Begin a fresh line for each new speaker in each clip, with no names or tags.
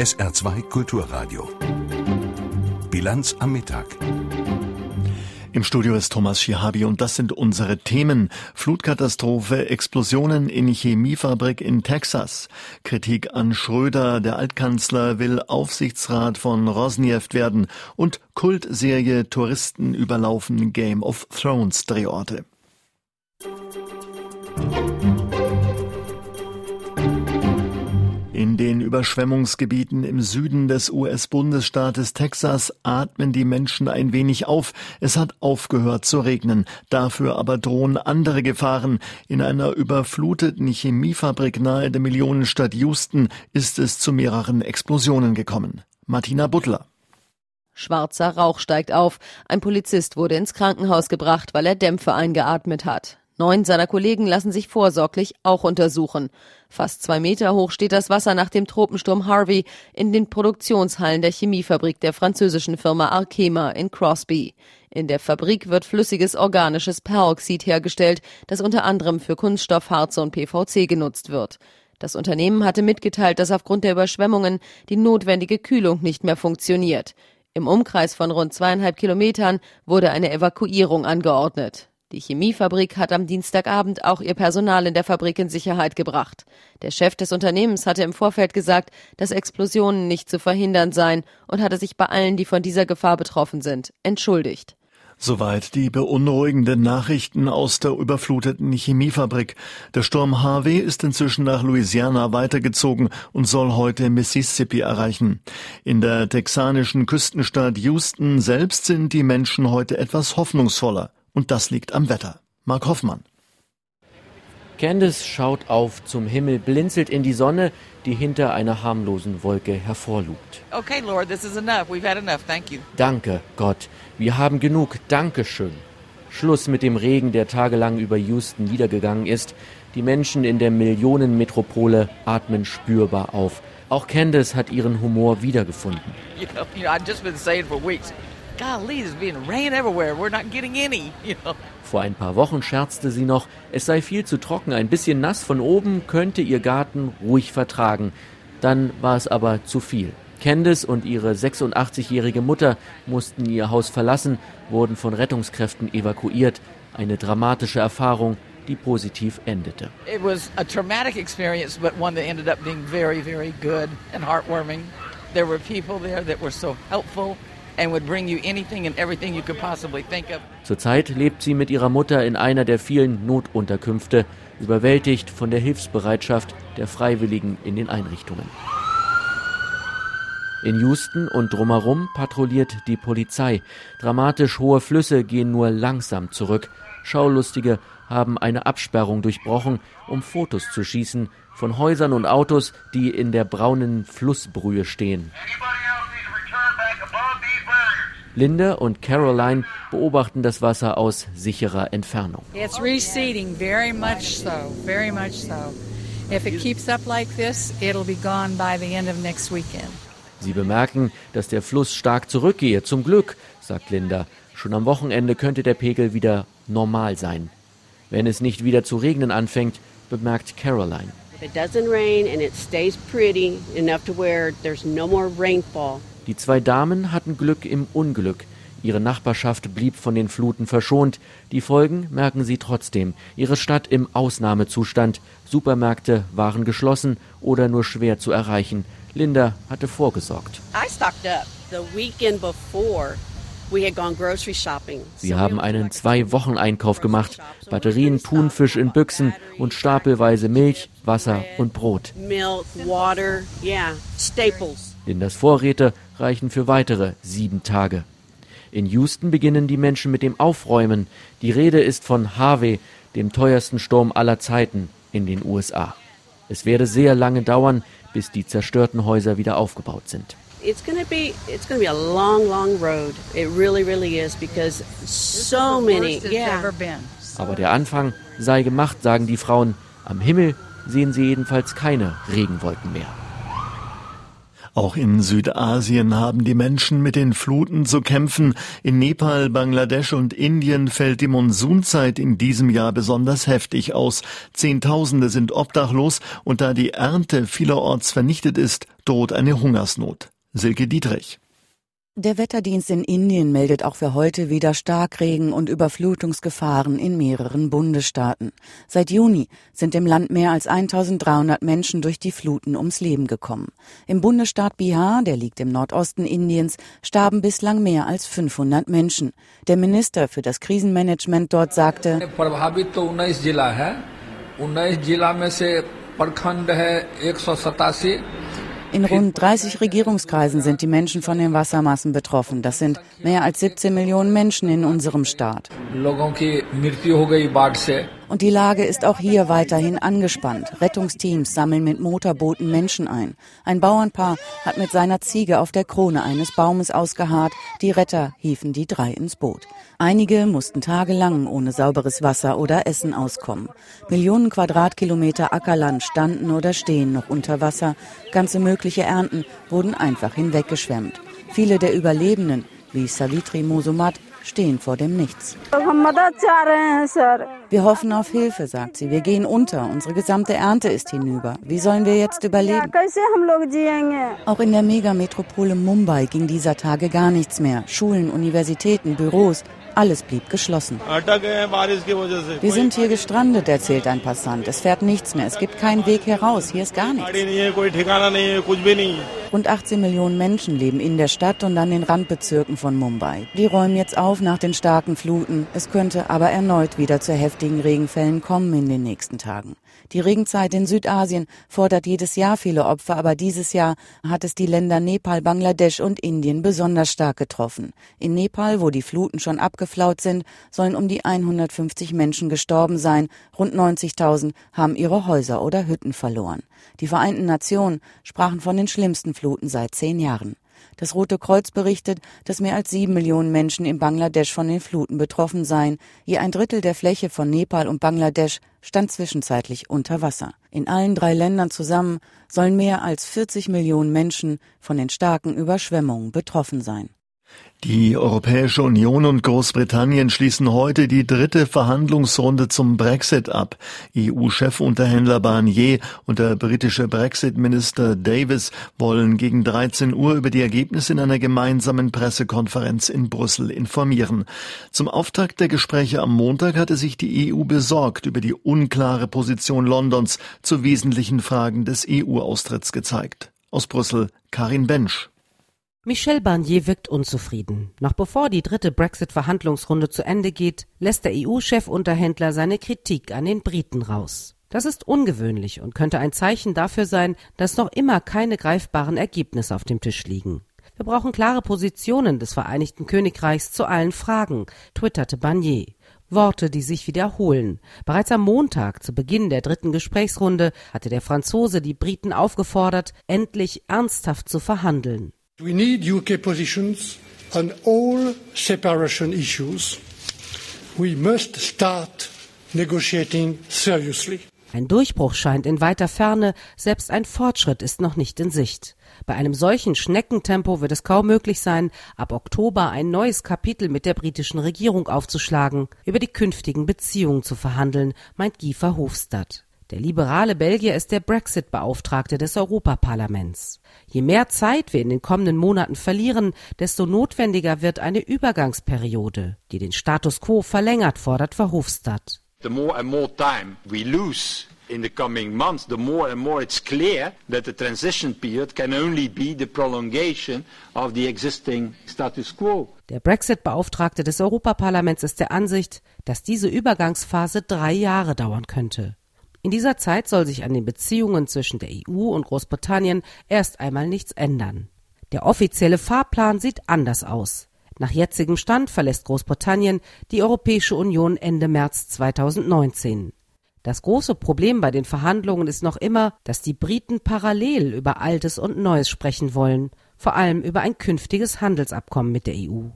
SR2 Kulturradio. Bilanz am Mittag.
Im Studio ist Thomas Schihabi und das sind unsere Themen. Flutkatastrophe, Explosionen in Chemiefabrik in Texas. Kritik an Schröder, der Altkanzler will Aufsichtsrat von Rosneft werden und Kultserie Touristen überlaufen Game of Thrones Drehorte. In den Überschwemmungsgebieten im Süden des US-Bundesstaates Texas atmen die Menschen ein wenig auf. Es hat aufgehört zu regnen. Dafür aber drohen andere Gefahren. In einer überfluteten Chemiefabrik nahe der Millionenstadt Houston ist es zu mehreren Explosionen gekommen. Martina Butler.
Schwarzer Rauch steigt auf. Ein Polizist wurde ins Krankenhaus gebracht, weil er Dämpfe eingeatmet hat. Neun seiner Kollegen lassen sich vorsorglich auch untersuchen. Fast zwei Meter hoch steht das Wasser nach dem Tropensturm Harvey in den Produktionshallen der Chemiefabrik der französischen Firma Arkema in Crosby. In der Fabrik wird flüssiges organisches Peroxid hergestellt, das unter anderem für Kunststoffharze und PVC genutzt wird. Das Unternehmen hatte mitgeteilt, dass aufgrund der Überschwemmungen die notwendige Kühlung nicht mehr funktioniert. Im Umkreis von rund zweieinhalb Kilometern wurde eine Evakuierung angeordnet. Die Chemiefabrik hat am Dienstagabend auch ihr Personal in der Fabrik in Sicherheit gebracht. Der Chef des Unternehmens hatte im Vorfeld gesagt, dass Explosionen nicht zu verhindern seien und hatte sich bei allen, die von dieser Gefahr betroffen sind, entschuldigt.
Soweit die beunruhigenden Nachrichten aus der überfluteten Chemiefabrik. Der Sturm Harvey ist inzwischen nach Louisiana weitergezogen und soll heute Mississippi erreichen. In der texanischen Küstenstadt Houston selbst sind die Menschen heute etwas hoffnungsvoller. Und das liegt am Wetter. Mark Hoffmann.
Candice schaut auf zum Himmel, blinzelt in die Sonne, die hinter einer harmlosen Wolke hervorlugt.
Okay, Lord, this is enough. We've had enough. Thank you.
Danke, Gott. Wir haben genug. Dankeschön. Schluss mit dem Regen, der tagelang über Houston niedergegangen ist. Die Menschen in der Millionenmetropole atmen spürbar auf. Auch Candice hat ihren Humor wiedergefunden.
You know, you know, Golly, there's been rain everywhere. We're not getting any, you know.
Vor ein paar Wochen scherzte sie noch, es sei viel zu trocken, ein bisschen nass von oben könnte ihr Garten ruhig vertragen. Dann war es aber zu viel. Candice und ihre 86-jährige Mutter mussten ihr Haus verlassen, wurden von Rettungskräften evakuiert. Eine dramatische Erfahrung, die positiv endete.
It was a traumatic experience, but one that ended up being very, very good and heartwarming. There were people there that were so helpful
Zurzeit lebt sie mit ihrer Mutter in einer der vielen Notunterkünfte, überwältigt von der Hilfsbereitschaft der Freiwilligen in den Einrichtungen. In Houston und drumherum patrouilliert die Polizei. Dramatisch hohe Flüsse gehen nur langsam zurück. Schaulustige haben eine Absperrung durchbrochen, um Fotos zu schießen von Häusern und Autos, die in der braunen Flussbrühe stehen. Linda und Caroline beobachten das Wasser aus sicherer Entfernung.
It's receding very much so, very much so. If it keeps up like this, it'll be gone by the end of next weekend.
Sie bemerken, dass der Fluss stark zurückgehe. Zum Glück, sagt Linda. Schon am Wochenende könnte der Pegel wieder normal sein. Wenn es nicht wieder zu regnen anfängt, bemerkt Caroline.
If it doesn't rain and it stays pretty enough to where there's no more rainfall,
die zwei Damen hatten Glück im Unglück. Ihre Nachbarschaft blieb von den Fluten verschont. Die Folgen merken sie trotzdem. Ihre Stadt im Ausnahmezustand. Supermärkte waren geschlossen oder nur schwer zu erreichen. Linda hatte vorgesorgt. Sie haben einen Zwei-Wochen-Einkauf gemacht. Batterien, Thunfisch in Büchsen und stapelweise Milch, Wasser und Brot. Lindas Vorräte reichen für weitere sieben Tage. In Houston beginnen die Menschen mit dem Aufräumen. Die Rede ist von Harvey, dem teuersten Sturm aller Zeiten in den USA. Es werde sehr lange dauern, bis die zerstörten Häuser wieder aufgebaut sind.
It's going to be it's going to be a long long road. It really really is because so many
yeah.
Aber der Anfang sei gemacht, sagen die Frauen. Am Himmel sehen sie jedenfalls keine Regenwolken mehr.
Auch in Südasien haben die Menschen mit den Fluten zu kämpfen. In Nepal, Bangladesch und Indien fällt die Monsunzeit in diesem Jahr besonders heftig aus. Zehntausende sind obdachlos und da die Ernte vielerorts vernichtet ist, droht eine Hungersnot. Silke Dietrich.
Der Wetterdienst in Indien meldet auch für heute wieder Starkregen und Überflutungsgefahren in mehreren Bundesstaaten. Seit Juni sind im Land mehr als 1300 Menschen durch die Fluten ums Leben gekommen. Im Bundesstaat Bihar, der liegt im Nordosten Indiens, starben bislang mehr als 500 Menschen. Der Minister für das Krisenmanagement dort sagte, in rund 30 Regierungskreisen sind die Menschen von den Wassermassen betroffen. Das sind mehr als 17 Millionen Menschen in unserem Staat. Und die Lage ist auch hier weiterhin angespannt. Rettungsteams sammeln mit Motorbooten Menschen ein. Ein Bauernpaar hat mit seiner Ziege auf der Krone eines Baumes ausgeharrt. Die Retter hiefen die drei ins Boot. Einige mussten tagelang ohne sauberes Wasser oder Essen auskommen. Millionen Quadratkilometer Ackerland standen oder stehen noch unter Wasser. Ganze mögliche Ernten wurden einfach hinweggeschwemmt. Viele der Überlebenden, wie Savitri Mosumat, stehen vor dem Nichts. Wir hoffen auf Hilfe, sagt sie. Wir gehen unter. Unsere gesamte Ernte ist hinüber. Wie sollen wir jetzt überleben? Auch in der Megametropole Mumbai ging dieser Tage gar nichts mehr. Schulen, Universitäten, Büros, alles blieb geschlossen. Wir sind hier gestrandet, erzählt ein Passant. Es fährt nichts mehr. Es gibt keinen Weg heraus. Hier ist gar nichts. Rund 18 Millionen Menschen leben in der Stadt und an den Randbezirken von Mumbai. Die räumen jetzt auf nach den starken Fluten. Es könnte aber erneut wieder zu heftigen Regenfällen kommen in den nächsten Tagen. Die Regenzeit in Südasien fordert jedes Jahr viele Opfer, aber dieses Jahr hat es die Länder Nepal, Bangladesch und Indien besonders stark getroffen. In Nepal, wo die Fluten schon abgeflaut sind, sollen um die 150 Menschen gestorben sein. Rund 90.000 haben ihre Häuser oder Hütten verloren. Die Vereinten Nationen sprachen von den schlimmsten Fluten seit zehn Jahren. Das Rote Kreuz berichtet, dass mehr als sieben Millionen Menschen in Bangladesch von den Fluten betroffen seien. Je ein Drittel der Fläche von Nepal und Bangladesch stand zwischenzeitlich unter Wasser. In allen drei Ländern zusammen sollen mehr als 40 Millionen Menschen von den starken Überschwemmungen betroffen sein.
Die Europäische Union und Großbritannien schließen heute die dritte Verhandlungsrunde zum Brexit ab. EU-Chefunterhändler Barnier und der britische Brexit-Minister Davis wollen gegen 13 Uhr über die Ergebnisse in einer gemeinsamen Pressekonferenz in Brüssel informieren. Zum Auftakt der Gespräche am Montag hatte sich die EU besorgt über die unklare Position Londons zu wesentlichen Fragen des EU-Austritts gezeigt. Aus Brüssel Karin Bensch.
Michel Barnier wirkt unzufrieden. Noch bevor die dritte Brexit-Verhandlungsrunde zu Ende geht, lässt der EU-Chefunterhändler seine Kritik an den Briten raus. Das ist ungewöhnlich und könnte ein Zeichen dafür sein, dass noch immer keine greifbaren Ergebnisse auf dem Tisch liegen. Wir brauchen klare Positionen des Vereinigten Königreichs zu allen Fragen, twitterte Barnier. Worte, die sich wiederholen. Bereits am Montag, zu Beginn der dritten Gesprächsrunde, hatte der Franzose die Briten aufgefordert, endlich ernsthaft zu verhandeln.
We need UK positions on all separation issues. We must start negotiating seriously.
Ein Durchbruch scheint in weiter Ferne, selbst ein Fortschritt ist noch nicht in Sicht. Bei einem solchen Schneckentempo wird es kaum möglich sein, ab Oktober ein neues Kapitel mit der britischen Regierung aufzuschlagen, über die künftigen Beziehungen zu verhandeln, meint Guy Verhofstadt. Der liberale Belgier ist der Brexit-Beauftragte des Europaparlaments. Je mehr Zeit wir in den kommenden Monaten verlieren, desto notwendiger wird eine Übergangsperiode, die den Status quo verlängert, fordert Verhofstadt. The more and more time we lose in the coming months, the more and more it's clear that the transition period can only be the prolongation of the existing status quo. Der Brexit-Beauftragte des Europaparlaments ist der Ansicht, dass diese Übergangsphase drei Jahre dauern könnte. In dieser Zeit soll sich an den Beziehungen zwischen der EU und Großbritannien erst einmal nichts ändern. Der offizielle Fahrplan sieht anders aus. Nach jetzigem Stand verlässt Großbritannien die Europäische Union Ende März 2019. Das große Problem bei den Verhandlungen ist noch immer, dass die Briten parallel über Altes und Neues sprechen wollen, vor allem über ein künftiges Handelsabkommen mit der EU.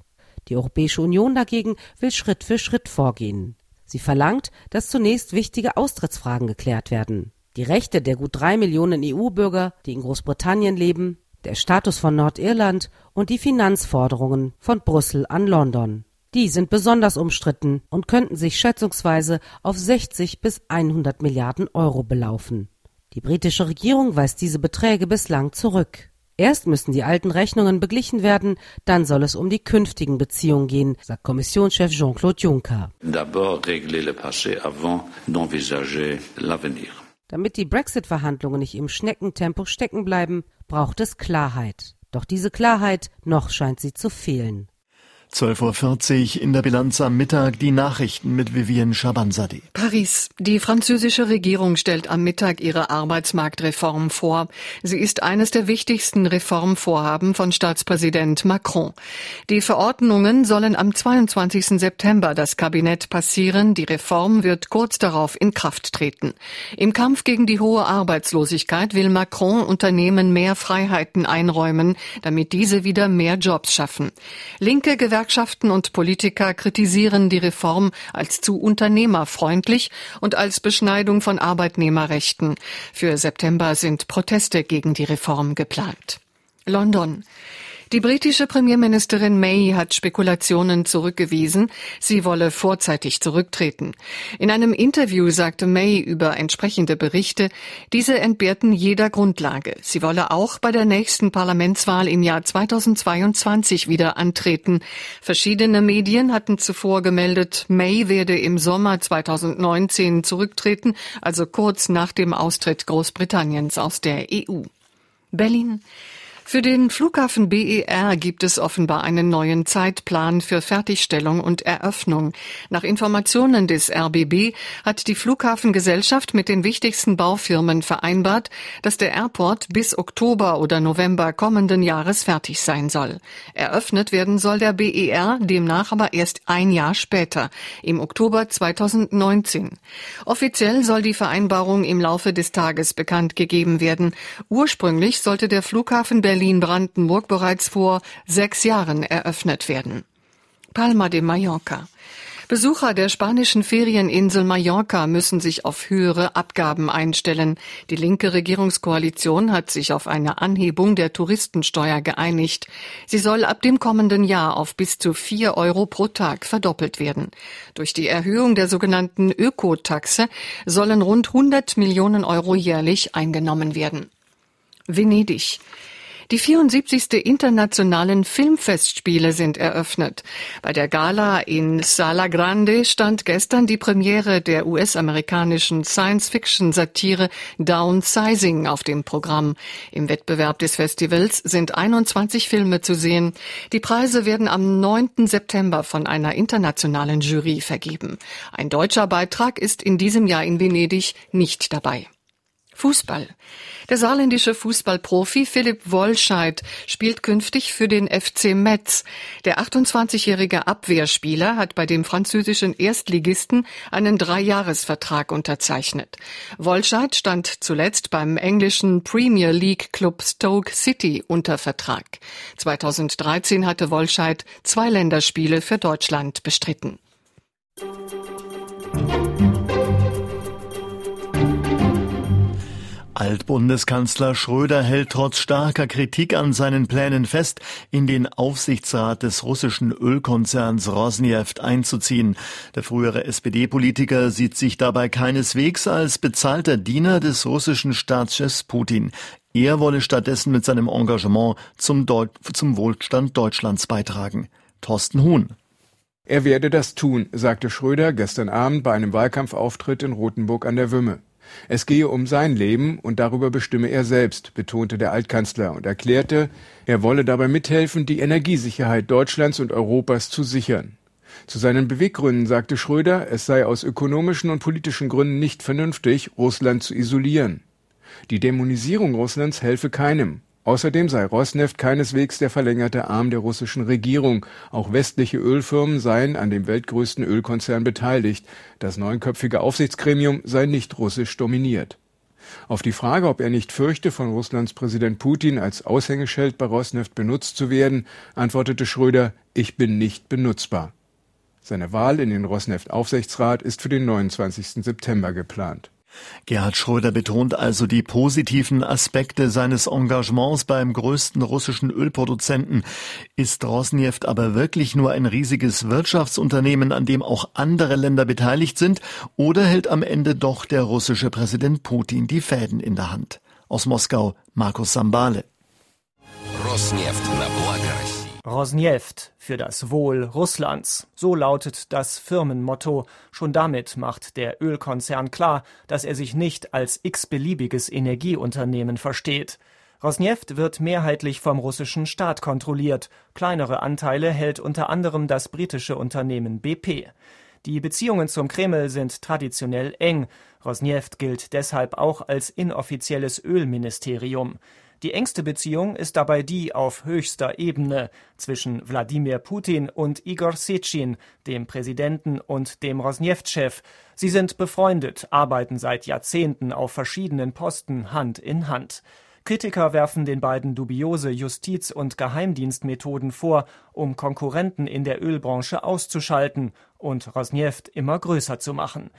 Die Europäische Union dagegen will Schritt für Schritt vorgehen. Sie verlangt, dass zunächst wichtige Austrittsfragen geklärt werden. Die Rechte der gut drei Millionen EU-Bürger, die in Großbritannien leben, der Status von Nordirland und die Finanzforderungen von Brüssel an London. Die sind besonders umstritten und könnten sich schätzungsweise auf 60 bis 100 Milliarden Euro belaufen. Die britische Regierung weist diese Beträge bislang zurück. Erst müssen die alten Rechnungen beglichen werden, dann soll es um die künftigen Beziehungen gehen, sagt Kommissionschef Jean-Claude Juncker. Damit die Brexit-Verhandlungen nicht im Schneckentempo stecken bleiben, braucht es Klarheit. Doch diese Klarheit noch scheint sie zu fehlen.
12.40 Uhr in der Bilanz am Mittag die Nachrichten mit Vivienne Schabanzadi.
Paris. Die französische Regierung stellt am Mittag ihre Arbeitsmarktreform vor. Sie ist eines der wichtigsten Reformvorhaben von Staatspräsident Macron. Die Verordnungen sollen am 22. September das Kabinett passieren. Die Reform wird kurz darauf in Kraft treten. Im Kampf gegen die hohe Arbeitslosigkeit will Macron Unternehmen mehr Freiheiten einräumen, damit diese wieder mehr Jobs schaffen. Linke Gewerkschaften Gewerkschaften und Politiker kritisieren die Reform als zu unternehmerfreundlich und als Beschneidung von Arbeitnehmerrechten. Für September sind Proteste gegen die Reform geplant. London. Die britische Premierministerin May hat Spekulationen zurückgewiesen, sie wolle vorzeitig zurücktreten. In einem Interview sagte May über entsprechende Berichte, diese entbehrten jeder Grundlage. Sie wolle auch bei der nächsten Parlamentswahl im Jahr 2022 wieder antreten. Verschiedene Medien hatten zuvor gemeldet, May werde im Sommer 2019 zurücktreten, also kurz nach dem Austritt Großbritanniens aus der EU. Berlin. Für den Flughafen BER gibt es offenbar einen neuen Zeitplan für Fertigstellung und Eröffnung. Nach Informationen des RBB hat die Flughafengesellschaft mit den wichtigsten Baufirmen vereinbart, dass der Airport bis Oktober oder November kommenden Jahres fertig sein soll. Eröffnet werden soll der BER demnach aber erst ein Jahr später, im Oktober 2019. Offiziell soll die Vereinbarung im Laufe des Tages bekannt gegeben werden. Ursprünglich sollte der Flughafen Berlin Berlin-Brandenburg bereits vor sechs Jahren eröffnet werden. Palma de Mallorca. Besucher der spanischen Ferieninsel Mallorca müssen sich auf höhere Abgaben einstellen. Die linke Regierungskoalition hat sich auf eine Anhebung der Touristensteuer geeinigt. Sie soll ab dem kommenden Jahr auf bis zu vier Euro pro Tag verdoppelt werden. Durch die Erhöhung der sogenannten Ökotaxe sollen rund 100 Millionen Euro jährlich eingenommen werden. Venedig. Die 74. Internationalen Filmfestspiele sind eröffnet. Bei der Gala in Sala Grande stand gestern die Premiere der US-amerikanischen Science-Fiction-Satire Downsizing auf dem Programm. Im Wettbewerb des Festivals sind 21 Filme zu sehen. Die Preise werden am 9. September von einer internationalen Jury vergeben. Ein deutscher Beitrag ist in diesem Jahr in Venedig nicht dabei. Fußball. Der saarländische Fußballprofi Philipp Wollscheid spielt künftig für den FC Metz. Der 28-jährige Abwehrspieler hat bei dem französischen Erstligisten einen Dreijahresvertrag unterzeichnet. Wollscheid stand zuletzt beim englischen Premier League Club Stoke City unter Vertrag. 2013 hatte Wollscheid zwei Länderspiele für Deutschland bestritten.
Altbundeskanzler Schröder hält trotz starker Kritik an seinen Plänen fest, in den Aufsichtsrat des russischen Ölkonzerns Rosneft einzuziehen. Der frühere SPD-Politiker sieht sich dabei keineswegs als bezahlter Diener des russischen Staatschefs Putin. Er wolle stattdessen mit seinem Engagement zum, Deu zum Wohlstand Deutschlands beitragen. Thorsten Huhn.
Er werde das tun, sagte Schröder gestern Abend bei einem Wahlkampfauftritt in Rothenburg an der Wümme. Es gehe um sein Leben und darüber bestimme er selbst, betonte der Altkanzler und erklärte, er wolle dabei mithelfen, die Energiesicherheit Deutschlands und Europas zu sichern. Zu seinen Beweggründen sagte Schröder, es sei aus ökonomischen und politischen Gründen nicht vernünftig, Russland zu isolieren. Die Dämonisierung Russlands helfe keinem. Außerdem sei Rosneft keineswegs der verlängerte Arm der russischen Regierung. Auch westliche Ölfirmen seien an dem weltgrößten Ölkonzern beteiligt. Das neunköpfige Aufsichtsgremium sei nicht russisch dominiert. Auf die Frage, ob er nicht fürchte, von Russlands Präsident Putin als Aushängeschild bei Rosneft benutzt zu werden, antwortete Schröder, ich bin nicht benutzbar. Seine Wahl in den Rosneft-Aufsichtsrat ist für den 29. September geplant.
Gerhard Schröder betont also die positiven Aspekte seines Engagements beim größten russischen Ölproduzenten. Ist Rosneft aber wirklich nur ein riesiges Wirtschaftsunternehmen, an dem auch andere Länder beteiligt sind, oder hält am Ende doch der russische Präsident Putin die Fäden in der Hand? Aus Moskau Markus Sambale.
Rosneft
Rosneft für das Wohl Russlands. So lautet das Firmenmotto. Schon damit macht der Ölkonzern klar, dass er sich nicht als x-beliebiges Energieunternehmen versteht. Rosneft wird mehrheitlich vom russischen Staat kontrolliert. Kleinere Anteile hält unter anderem das britische Unternehmen BP. Die Beziehungen zum Kreml sind traditionell eng. Rosneft gilt deshalb auch als inoffizielles Ölministerium. Die engste Beziehung ist dabei die auf höchster Ebene zwischen Wladimir Putin und Igor Sechin, dem Präsidenten und dem Rosneft-Chef. Sie sind befreundet, arbeiten seit Jahrzehnten auf verschiedenen Posten Hand in Hand. Kritiker werfen den beiden dubiose Justiz- und Geheimdienstmethoden vor, um Konkurrenten in der Ölbranche auszuschalten und Rosneft immer größer zu machen.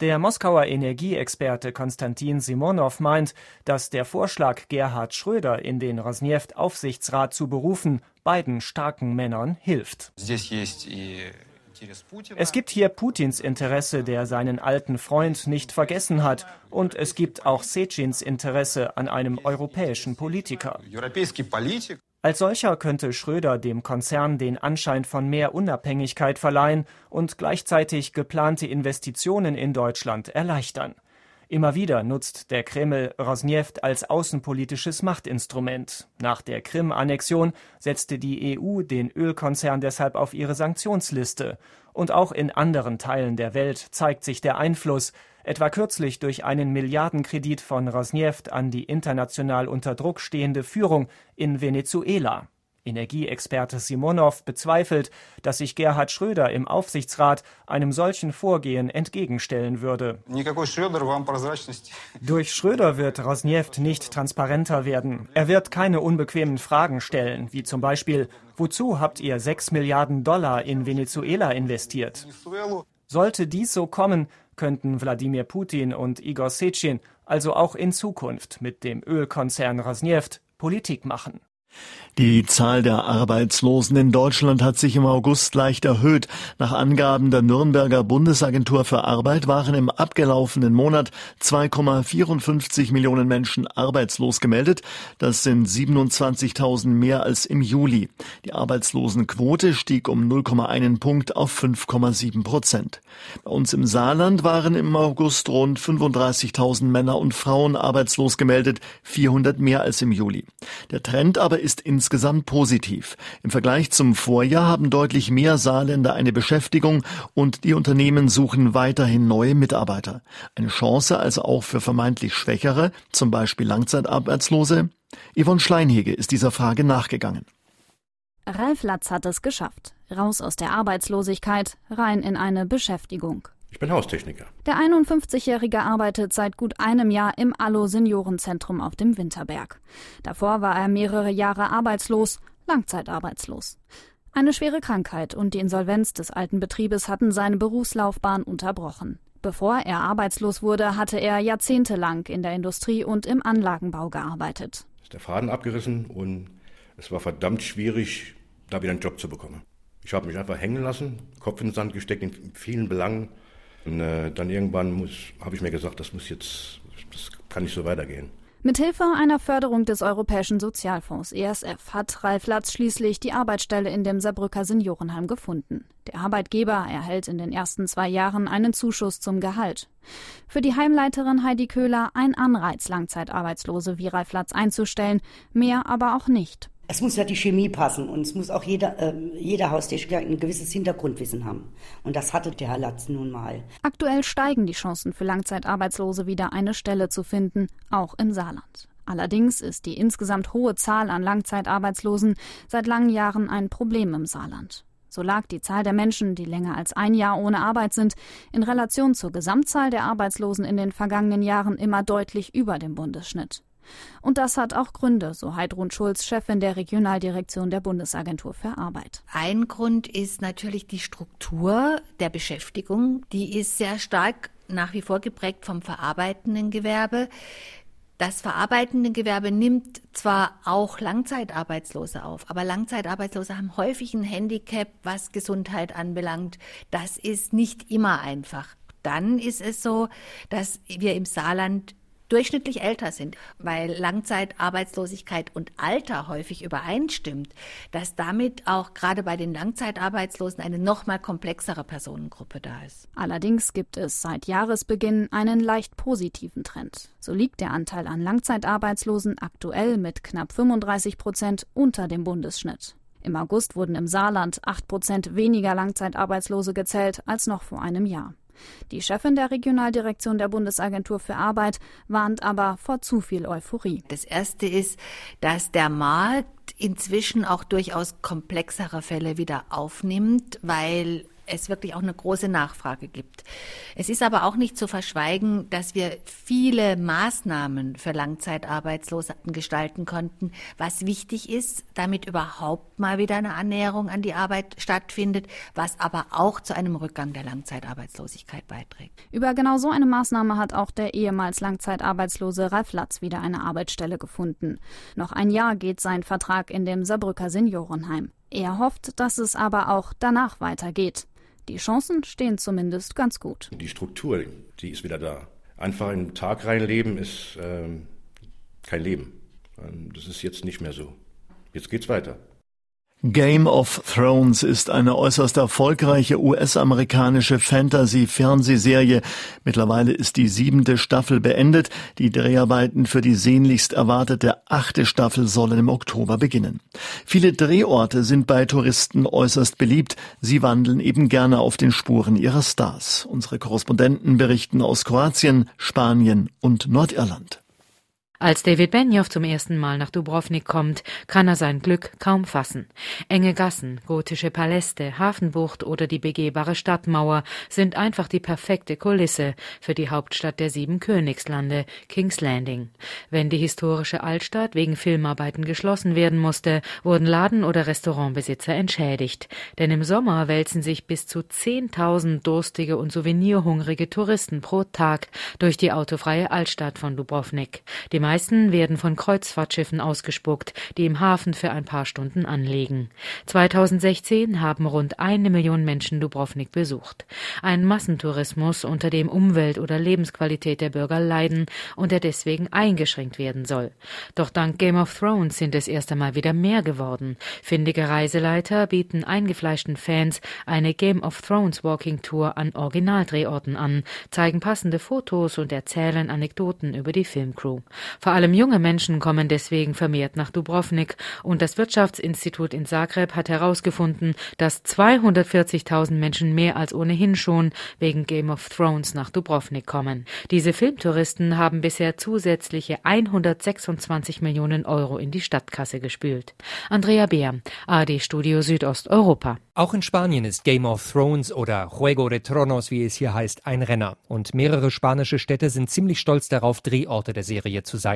Der Moskauer Energieexperte Konstantin Simonow meint, dass der Vorschlag, Gerhard Schröder in den Rosneft-Aufsichtsrat zu berufen, beiden starken Männern hilft. Es gibt hier Putins Interesse, der seinen alten Freund nicht vergessen hat, und es gibt auch Secins Interesse an einem europäischen Politiker. Als solcher könnte Schröder dem Konzern den Anschein von mehr Unabhängigkeit verleihen und gleichzeitig geplante Investitionen in Deutschland erleichtern. Immer wieder nutzt der Kreml Rosneft als außenpolitisches Machtinstrument. Nach der Krim-Annexion setzte die EU den Ölkonzern deshalb auf ihre Sanktionsliste. Und auch in anderen Teilen der Welt zeigt sich der Einfluss, etwa kürzlich durch einen Milliardenkredit von Rosneft an die international unter Druck stehende Führung in Venezuela. Energieexperte Simonow bezweifelt, dass sich Gerhard Schröder im Aufsichtsrat einem solchen Vorgehen entgegenstellen würde. Durch Schröder wird Rosneft nicht transparenter werden. Er wird keine unbequemen Fragen stellen, wie zum Beispiel, wozu habt ihr 6 Milliarden Dollar in Venezuela investiert? Sollte dies so kommen, könnten Wladimir Putin und Igor Sechin also auch in Zukunft mit dem Ölkonzern Rosneft Politik machen.
Die Zahl der Arbeitslosen in Deutschland hat sich im August leicht erhöht. Nach Angaben der Nürnberger Bundesagentur für Arbeit waren im abgelaufenen Monat 2,54 Millionen Menschen arbeitslos gemeldet. Das sind 27.000 mehr als im Juli. Die Arbeitslosenquote stieg um 0,1 Punkt auf 5,7 Prozent. Bei uns im Saarland waren im August rund 35.000 Männer und Frauen arbeitslos gemeldet, 400 mehr als im Juli. Der Trend aber ist in insgesamt positiv. Im Vergleich zum Vorjahr haben deutlich mehr Saarländer eine Beschäftigung und die Unternehmen suchen weiterhin neue Mitarbeiter. Eine Chance also auch für vermeintlich Schwächere, zum Beispiel Langzeitarbeitslose? Yvonne Schleinhege ist dieser Frage nachgegangen.
Ralf Latz hat es geschafft. Raus aus der Arbeitslosigkeit, rein in eine Beschäftigung.
Ich bin Haustechniker.
Der 51-Jährige arbeitet seit gut einem Jahr im Allo Seniorenzentrum auf dem Winterberg. Davor war er mehrere Jahre arbeitslos, langzeitarbeitslos. Eine schwere Krankheit und die Insolvenz des alten Betriebes hatten seine Berufslaufbahn unterbrochen. Bevor er arbeitslos wurde, hatte er jahrzehntelang in der Industrie und im Anlagenbau gearbeitet.
Ist der Faden abgerissen und es war verdammt schwierig, da wieder einen Job zu bekommen. Ich habe mich einfach hängen lassen, Kopf in den Sand gesteckt in vielen Belangen und äh, dann irgendwann habe ich mir gesagt, das muss jetzt, das kann nicht so weitergehen.
Mithilfe einer Förderung des Europäischen Sozialfonds ESF hat Ralf Latz schließlich die Arbeitsstelle in dem Saarbrücker Seniorenheim gefunden. Der Arbeitgeber erhält in den ersten zwei Jahren einen Zuschuss zum Gehalt. Für die Heimleiterin Heidi Köhler ein Anreiz, Langzeitarbeitslose wie Ralf Latz einzustellen, mehr aber auch nicht.
Es muss ja die Chemie passen und es muss auch jeder, äh, jeder Haustechniker ein gewisses Hintergrundwissen haben. Und das hatte der Herr Latz nun mal.
Aktuell steigen die Chancen für Langzeitarbeitslose wieder eine Stelle zu finden, auch im Saarland. Allerdings ist die insgesamt hohe Zahl an Langzeitarbeitslosen seit langen Jahren ein Problem im Saarland. So lag die Zahl der Menschen, die länger als ein Jahr ohne Arbeit sind, in Relation zur Gesamtzahl der Arbeitslosen in den vergangenen Jahren immer deutlich über dem Bundesschnitt. Und das hat auch Gründe, so Heidrun Schulz, Chefin der Regionaldirektion der Bundesagentur für Arbeit.
Ein Grund ist natürlich die Struktur der Beschäftigung. Die ist sehr stark nach wie vor geprägt vom verarbeitenden Gewerbe. Das verarbeitende Gewerbe nimmt zwar auch Langzeitarbeitslose auf, aber Langzeitarbeitslose haben häufig ein Handicap, was Gesundheit anbelangt. Das ist nicht immer einfach. Dann ist es so, dass wir im Saarland durchschnittlich älter sind, weil Langzeitarbeitslosigkeit und Alter häufig übereinstimmt, dass damit auch gerade bei den Langzeitarbeitslosen eine noch mal komplexere Personengruppe da ist.
Allerdings gibt es seit Jahresbeginn einen leicht positiven Trend. So liegt der Anteil an Langzeitarbeitslosen aktuell mit knapp 35 Prozent unter dem Bundesschnitt. Im August wurden im Saarland 8 Prozent weniger Langzeitarbeitslose gezählt als noch vor einem Jahr. Die Chefin der Regionaldirektion der Bundesagentur für Arbeit warnt aber vor zu viel Euphorie.
Das erste ist, dass der Markt inzwischen auch durchaus komplexere Fälle wieder aufnimmt, weil es wirklich auch eine große Nachfrage gibt. Es ist aber auch nicht zu verschweigen, dass wir viele Maßnahmen für Langzeitarbeitslose gestalten konnten, was wichtig ist, damit überhaupt mal wieder eine Annäherung an die Arbeit stattfindet, was aber auch zu einem Rückgang der Langzeitarbeitslosigkeit beiträgt.
Über genau so eine Maßnahme hat auch der ehemals Langzeitarbeitslose Ralf Latz wieder eine Arbeitsstelle gefunden. Noch ein Jahr geht sein Vertrag in dem Saarbrücker Seniorenheim. Er hofft, dass es aber auch danach weitergeht. Die Chancen stehen zumindest ganz gut.
Die Struktur, die ist wieder da. Einfach in den Tag reinleben ist ähm, kein Leben. Ähm, das ist jetzt nicht mehr so. Jetzt geht's weiter.
Game of Thrones ist eine äußerst erfolgreiche US-amerikanische Fantasy-Fernsehserie. Mittlerweile ist die siebente Staffel beendet. Die Dreharbeiten für die sehnlichst erwartete achte Staffel sollen im Oktober beginnen. Viele Drehorte sind bei Touristen äußerst beliebt. Sie wandeln eben gerne auf den Spuren ihrer Stars. Unsere Korrespondenten berichten aus Kroatien, Spanien und Nordirland.
Als David Benioff zum ersten Mal nach Dubrovnik kommt, kann er sein Glück kaum fassen. Enge Gassen, gotische Paläste, Hafenbucht oder die begehbare Stadtmauer sind einfach die perfekte Kulisse für die Hauptstadt der sieben Königslande, King's Landing. Wenn die historische Altstadt wegen Filmarbeiten geschlossen werden musste, wurden Laden- oder Restaurantbesitzer entschädigt. Denn im Sommer wälzen sich bis zu 10.000 durstige und souvenirhungrige Touristen pro Tag durch die autofreie Altstadt von Dubrovnik. Die meisten werden von Kreuzfahrtschiffen ausgespuckt, die im Hafen für ein paar Stunden anlegen. 2016 haben rund eine Million Menschen Dubrovnik besucht. Ein Massentourismus, unter dem Umwelt oder Lebensqualität der Bürger leiden und der deswegen eingeschränkt werden soll. Doch dank Game of Thrones sind es erst einmal wieder mehr geworden. Findige Reiseleiter bieten eingefleischten Fans eine Game of Thrones Walking Tour an Originaldrehorten an, zeigen passende Fotos und erzählen Anekdoten über die Filmcrew. Vor allem junge Menschen kommen deswegen vermehrt nach Dubrovnik und das Wirtschaftsinstitut in Zagreb hat herausgefunden, dass 240.000 Menschen mehr als ohnehin schon wegen Game of Thrones nach Dubrovnik kommen. Diese Filmtouristen haben bisher zusätzliche 126 Millionen Euro in die Stadtkasse gespült. Andrea Beer, AD Studio Südosteuropa.
Auch in Spanien ist Game of Thrones oder Juego de Tronos, wie es hier heißt, ein Renner. Und mehrere spanische Städte sind ziemlich stolz darauf, Drehorte der Serie zu sein.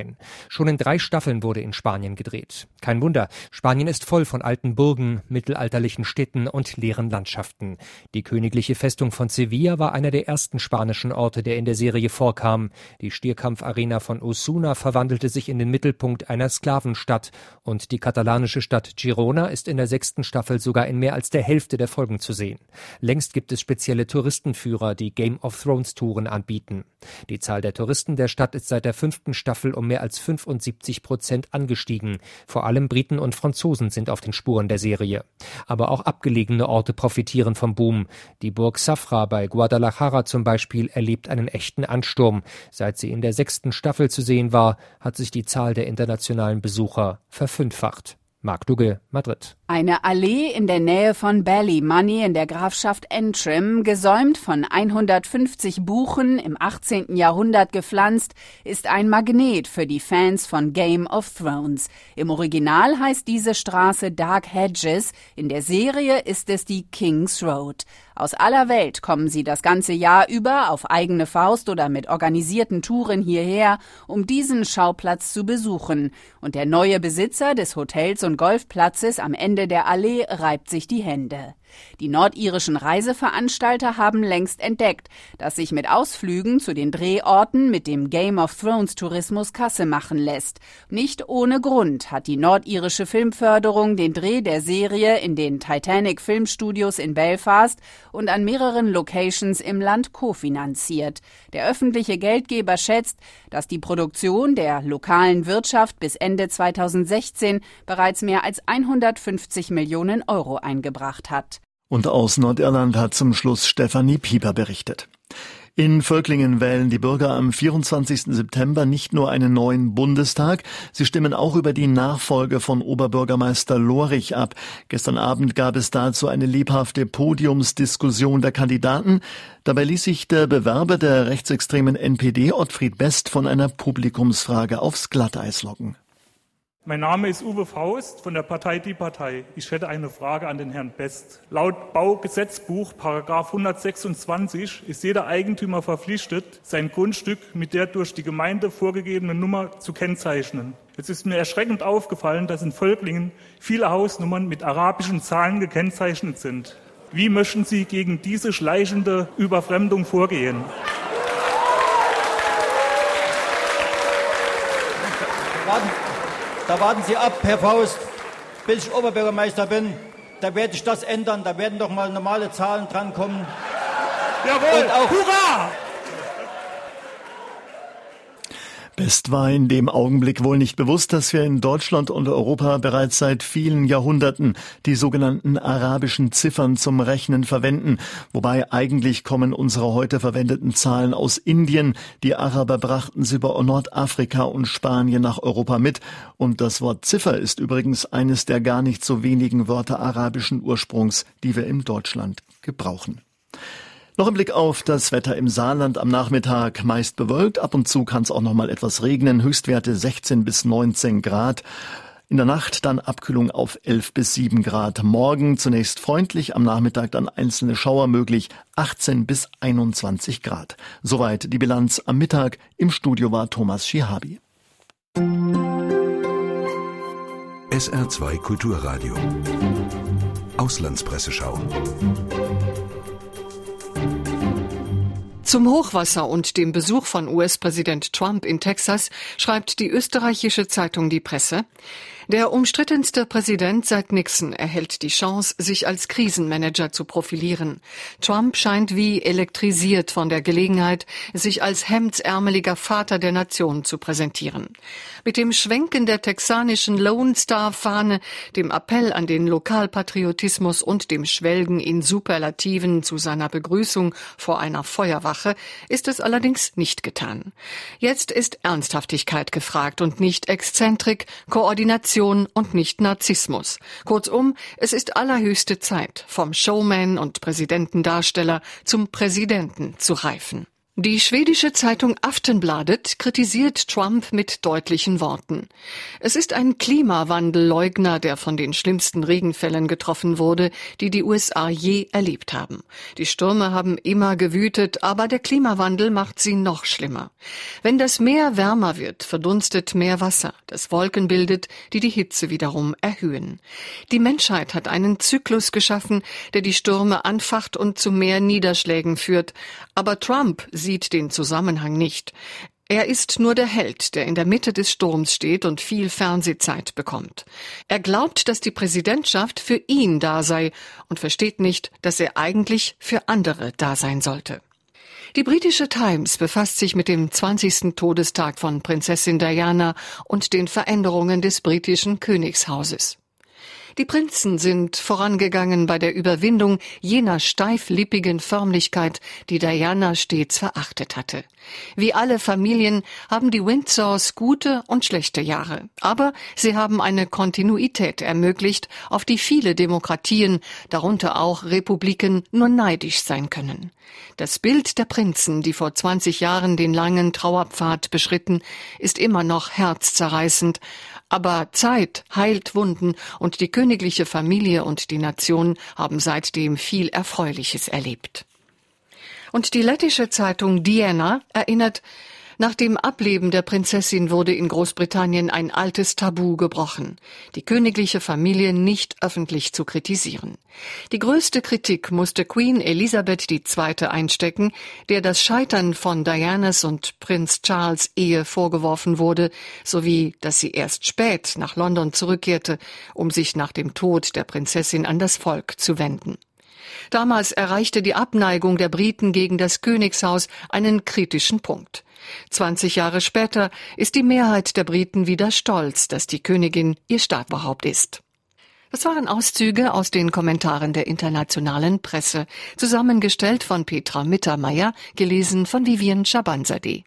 Schon in drei Staffeln wurde in Spanien gedreht. Kein Wunder, Spanien ist voll von alten Burgen, mittelalterlichen Städten und leeren Landschaften. Die königliche Festung von Sevilla war einer der ersten spanischen Orte, der in der Serie vorkam. Die Stierkampfarena von Osuna verwandelte sich in den Mittelpunkt einer Sklavenstadt und die katalanische Stadt Girona ist in der sechsten Staffel sogar in mehr als der Hälfte der Folgen zu sehen. Längst gibt es spezielle Touristenführer, die Game of Thrones Touren anbieten. Die Zahl der Touristen der Stadt ist seit der fünften Staffel um mehr als 75 Prozent angestiegen. Vor allem Briten und Franzosen sind auf den Spuren der Serie. Aber auch abgelegene Orte profitieren vom Boom. Die Burg Safra bei Guadalajara zum Beispiel erlebt einen echten Ansturm. Seit sie in der sechsten Staffel zu sehen war, hat sich die Zahl der internationalen Besucher verfünffacht. Marc Dugge, Madrid.
Eine Allee in der Nähe von Ballymoney in der Grafschaft Antrim, gesäumt von 150 Buchen, im 18. Jahrhundert gepflanzt, ist ein Magnet für die Fans von Game of Thrones. Im Original heißt diese Straße Dark Hedges, in der Serie ist es die King's Road. Aus aller Welt kommen sie das ganze Jahr über auf eigene Faust oder mit organisierten Touren hierher, um diesen Schauplatz zu besuchen. Und der neue Besitzer des Hotels und Golfplatzes am Ende der Allee reibt sich die Hände. Die nordirischen Reiseveranstalter haben längst entdeckt, dass sich mit Ausflügen zu den Drehorten mit dem Game of Thrones Tourismus Kasse machen lässt. Nicht ohne Grund hat die nordirische Filmförderung den Dreh der Serie in den Titanic Filmstudios in Belfast und an mehreren Locations im Land kofinanziert. Der öffentliche Geldgeber schätzt, dass die Produktion der lokalen Wirtschaft bis Ende 2016 bereits mehr als 150 Millionen Euro eingebracht hat.
Und aus Nordirland hat zum Schluss Stefanie Pieper berichtet. In Völklingen wählen die Bürger am 24. September nicht nur einen neuen Bundestag, sie stimmen auch über die Nachfolge von Oberbürgermeister Lorich ab. Gestern Abend gab es dazu eine lebhafte Podiumsdiskussion der Kandidaten. Dabei ließ sich der Bewerber der rechtsextremen NPD Ottfried Best von einer Publikumsfrage aufs Glatteis locken.
Mein Name ist Uwe Faust von der Partei Die Partei. Ich hätte eine Frage an den Herrn Best. Laut Baugesetzbuch Paragraph 126 ist jeder Eigentümer verpflichtet, sein Grundstück mit der durch die Gemeinde vorgegebenen Nummer zu kennzeichnen. Jetzt ist mir erschreckend aufgefallen, dass in Völklingen viele Hausnummern mit arabischen Zahlen gekennzeichnet sind. Wie möchten Sie gegen diese schleichende Überfremdung vorgehen?
Warten, da warten Sie ab, Herr Faust, bis ich Oberbürgermeister bin. Da werde ich das ändern. Da werden doch mal normale Zahlen drankommen.
Jawohl!
Und auch,
Hurra!
Best war in dem Augenblick wohl nicht bewusst, dass wir in Deutschland und Europa bereits seit vielen Jahrhunderten die sogenannten arabischen Ziffern zum Rechnen verwenden, wobei eigentlich kommen unsere heute verwendeten Zahlen aus Indien, die Araber brachten sie über Nordafrika und Spanien nach Europa mit, und das Wort Ziffer ist übrigens eines der gar nicht so wenigen Wörter arabischen Ursprungs, die wir in Deutschland gebrauchen. Noch ein Blick auf das Wetter im Saarland am Nachmittag. Meist bewölkt, ab und zu kann es auch noch mal etwas regnen. Höchstwerte 16 bis 19 Grad. In der Nacht dann Abkühlung auf 11 bis 7 Grad. Morgen zunächst freundlich, am Nachmittag dann einzelne Schauer möglich, 18 bis 21 Grad. Soweit die Bilanz am Mittag. Im Studio war Thomas Schihabi.
SR2 Kulturradio. Auslandspresseschau.
Zum Hochwasser und dem Besuch von US-Präsident Trump in Texas schreibt die österreichische Zeitung Die Presse, der umstrittenste Präsident seit Nixon erhält die Chance, sich als Krisenmanager zu profilieren. Trump scheint wie elektrisiert von der Gelegenheit, sich als hemdsärmeliger Vater der Nation zu präsentieren. Mit dem Schwenken der texanischen Lone Star Fahne, dem Appell an den Lokalpatriotismus und dem Schwelgen in Superlativen zu seiner Begrüßung vor einer Feuerwache ist es allerdings nicht getan. Jetzt ist Ernsthaftigkeit gefragt und nicht Exzentrik, Koordination Innovation und nicht Narzissmus. Kurzum, es ist allerhöchste Zeit, vom Showman und Präsidentendarsteller zum Präsidenten zu reifen. Die schwedische Zeitung Aftenbladet kritisiert Trump mit deutlichen Worten. Es ist ein Klimawandelleugner, der von den schlimmsten Regenfällen getroffen wurde, die die USA je erlebt haben. Die Stürme haben immer gewütet, aber der Klimawandel macht sie noch schlimmer. Wenn das Meer wärmer wird, verdunstet mehr Wasser, das Wolken bildet, die die Hitze wiederum erhöhen. Die Menschheit hat einen Zyklus geschaffen, der die Stürme anfacht und zu mehr Niederschlägen führt. Aber Trump sieht den Zusammenhang nicht. Er ist nur der Held, der in der Mitte des Sturms steht und viel Fernsehzeit bekommt. Er glaubt, dass die Präsidentschaft für ihn da sei und versteht nicht, dass er eigentlich für andere da sein sollte. Die britische Times befasst sich mit dem 20. Todestag von Prinzessin Diana und den Veränderungen des britischen Königshauses. Die Prinzen sind vorangegangen bei der Überwindung jener steiflippigen Förmlichkeit, die Diana stets verachtet hatte. Wie alle Familien haben die Windsors gute und schlechte Jahre, aber sie haben eine Kontinuität ermöglicht, auf die viele Demokratien, darunter auch Republiken, nur neidisch sein können. Das Bild der Prinzen, die vor 20 Jahren den langen Trauerpfad beschritten, ist immer noch herzzerreißend, aber Zeit heilt Wunden und die königliche Familie und die Nation haben seitdem viel Erfreuliches erlebt. Und die lettische Zeitung Diana erinnert, Nach dem Ableben der Prinzessin wurde in Großbritannien ein altes Tabu gebrochen, die königliche Familie nicht öffentlich zu kritisieren. Die größte Kritik musste Queen Elisabeth II. einstecken, der das Scheitern von Dianas und Prinz Charles Ehe vorgeworfen wurde, sowie dass sie erst spät nach London zurückkehrte, um sich nach dem Tod der Prinzessin an das Volk zu wenden. Damals erreichte die Abneigung der Briten gegen das Königshaus einen kritischen Punkt. 20 Jahre später ist die Mehrheit der Briten wieder stolz, dass die Königin ihr Staatsbehaupt ist. Das waren Auszüge aus den Kommentaren der internationalen Presse, zusammengestellt von Petra Mittermeier, gelesen von Vivian Schabanzadeh.